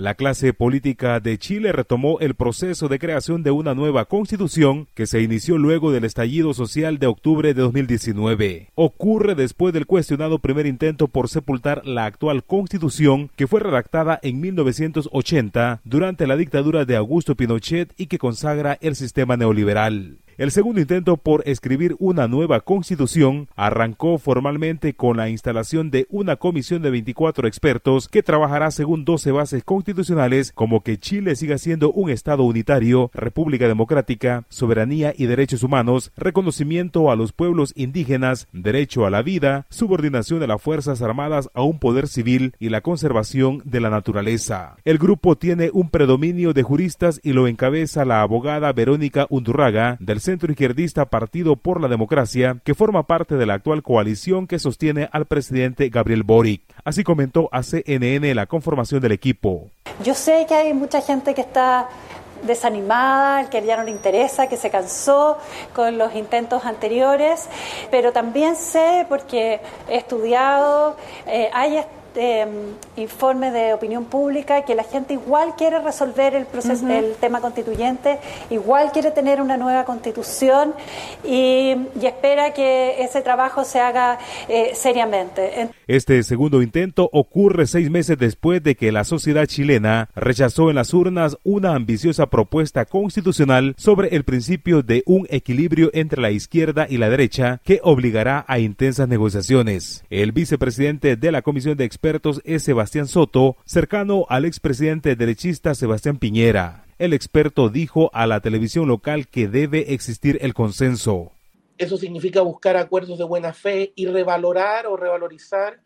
La clase política de Chile retomó el proceso de creación de una nueva constitución que se inició luego del estallido social de octubre de 2019. Ocurre después del cuestionado primer intento por sepultar la actual constitución que fue redactada en 1980 durante la dictadura de Augusto Pinochet y que consagra el sistema neoliberal. El segundo intento por escribir una nueva constitución arrancó formalmente con la instalación de una comisión de 24 expertos que trabajará según 12 bases constitucionales como que Chile siga siendo un Estado unitario, República Democrática, soberanía y derechos humanos, reconocimiento a los pueblos indígenas, derecho a la vida, subordinación de las Fuerzas Armadas a un poder civil y la conservación de la naturaleza. El grupo tiene un predominio de juristas y lo encabeza la abogada Verónica Undurraga del centro izquierdista Partido por la Democracia, que forma parte de la actual coalición que sostiene al presidente Gabriel Boric. Así comentó a CNN la conformación del equipo. Yo sé que hay mucha gente que está desanimada, que ya no le interesa, que se cansó con los intentos anteriores, pero también sé, porque he estudiado, eh, hay eh, informes de opinión pública que la gente igual quiere resolver el proceso, el tema constituyente, igual quiere tener una nueva constitución y, espera que ese trabajo se haga eh, seriamente. Este segundo intento ocurre seis meses después de que la sociedad chilena rechazó en las urnas una ambiciosa propuesta constitucional sobre el principio de un equilibrio entre la izquierda y la derecha que obligará a intensas negociaciones. El vicepresidente de la Comisión de Expertos es Sebastián Soto, cercano al expresidente derechista Sebastián Piñera. El experto dijo a la televisión local que debe existir el consenso. Eso significa buscar acuerdos de buena fe y revalorar o revalorizar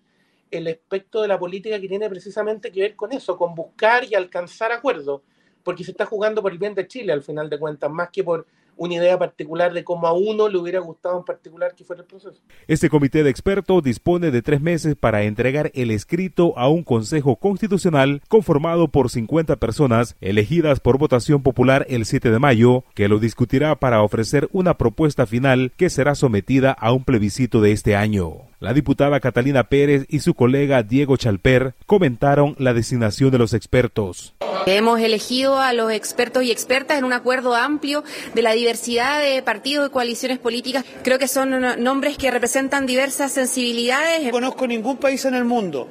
el aspecto de la política que tiene precisamente que ver con eso, con buscar y alcanzar acuerdos, porque se está jugando por el bien de Chile al final de cuentas, más que por una idea particular de cómo a uno le hubiera gustado en particular que fuera el proceso. Este comité de expertos dispone de tres meses para entregar el escrito a un Consejo Constitucional conformado por 50 personas elegidas por votación popular el 7 de mayo, que lo discutirá para ofrecer una propuesta final que será sometida a un plebiscito de este año. La diputada Catalina Pérez y su colega Diego Chalper comentaron la designación de los expertos. Hemos elegido a los expertos y expertas en un acuerdo amplio de la diversidad de partidos y coaliciones políticas. Creo que son nombres que representan diversas sensibilidades. No conozco ningún país en el mundo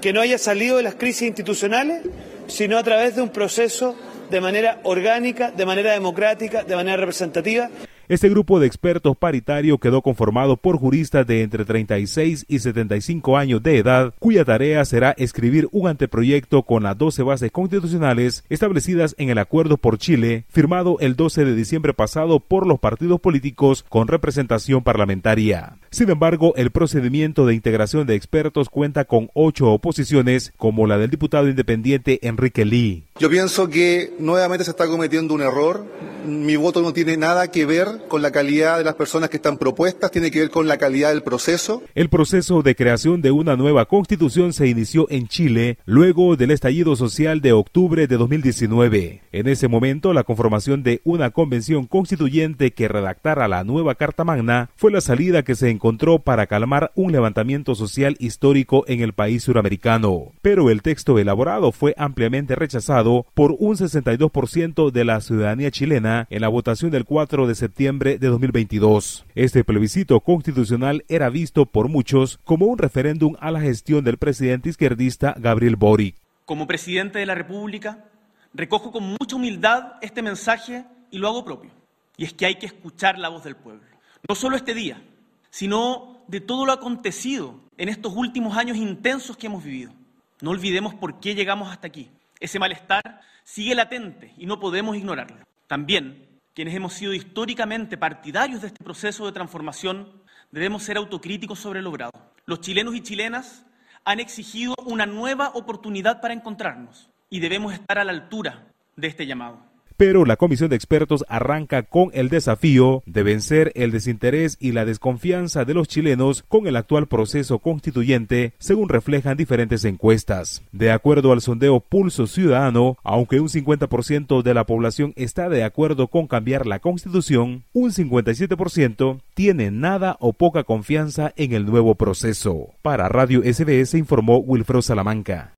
que no haya salido de las crisis institucionales, sino a través de un proceso de manera orgánica, de manera democrática, de manera representativa. Este grupo de expertos paritario quedó conformado por juristas de entre 36 y 75 años de edad, cuya tarea será escribir un anteproyecto con las 12 bases constitucionales establecidas en el Acuerdo por Chile, firmado el 12 de diciembre pasado por los partidos políticos con representación parlamentaria. Sin embargo, el procedimiento de integración de expertos cuenta con ocho oposiciones, como la del diputado independiente Enrique Lee. Yo pienso que nuevamente se está cometiendo un error. Mi voto no tiene nada que ver con la calidad de las personas que están propuestas, tiene que ver con la calidad del proceso. El proceso de creación de una nueva constitución se inició en Chile luego del estallido social de octubre de 2019. En ese momento, la conformación de una convención constituyente que redactara la nueva Carta Magna fue la salida que se encontró para calmar un levantamiento social histórico en el país suramericano. Pero el texto elaborado fue ampliamente rechazado por un 62% de la ciudadanía chilena en la votación del 4 de septiembre de 2022. Este plebiscito constitucional era visto por muchos como un referéndum a la gestión del presidente izquierdista Gabriel Boric. Como presidente de la República, recojo con mucha humildad este mensaje y lo hago propio. Y es que hay que escuchar la voz del pueblo. No solo este día, sino de todo lo acontecido en estos últimos años intensos que hemos vivido. No olvidemos por qué llegamos hasta aquí. Ese malestar sigue latente y no podemos ignorarlo. También, quienes hemos sido históricamente partidarios de este proceso de transformación, debemos ser autocríticos sobre lo logrado. Los chilenos y chilenas han exigido una nueva oportunidad para encontrarnos y debemos estar a la altura de este llamado. Pero la comisión de expertos arranca con el desafío de vencer el desinterés y la desconfianza de los chilenos con el actual proceso constituyente, según reflejan diferentes encuestas. De acuerdo al sondeo Pulso Ciudadano, aunque un 50% de la población está de acuerdo con cambiar la constitución, un 57% tiene nada o poca confianza en el nuevo proceso. Para Radio SBS informó Wilfredo Salamanca.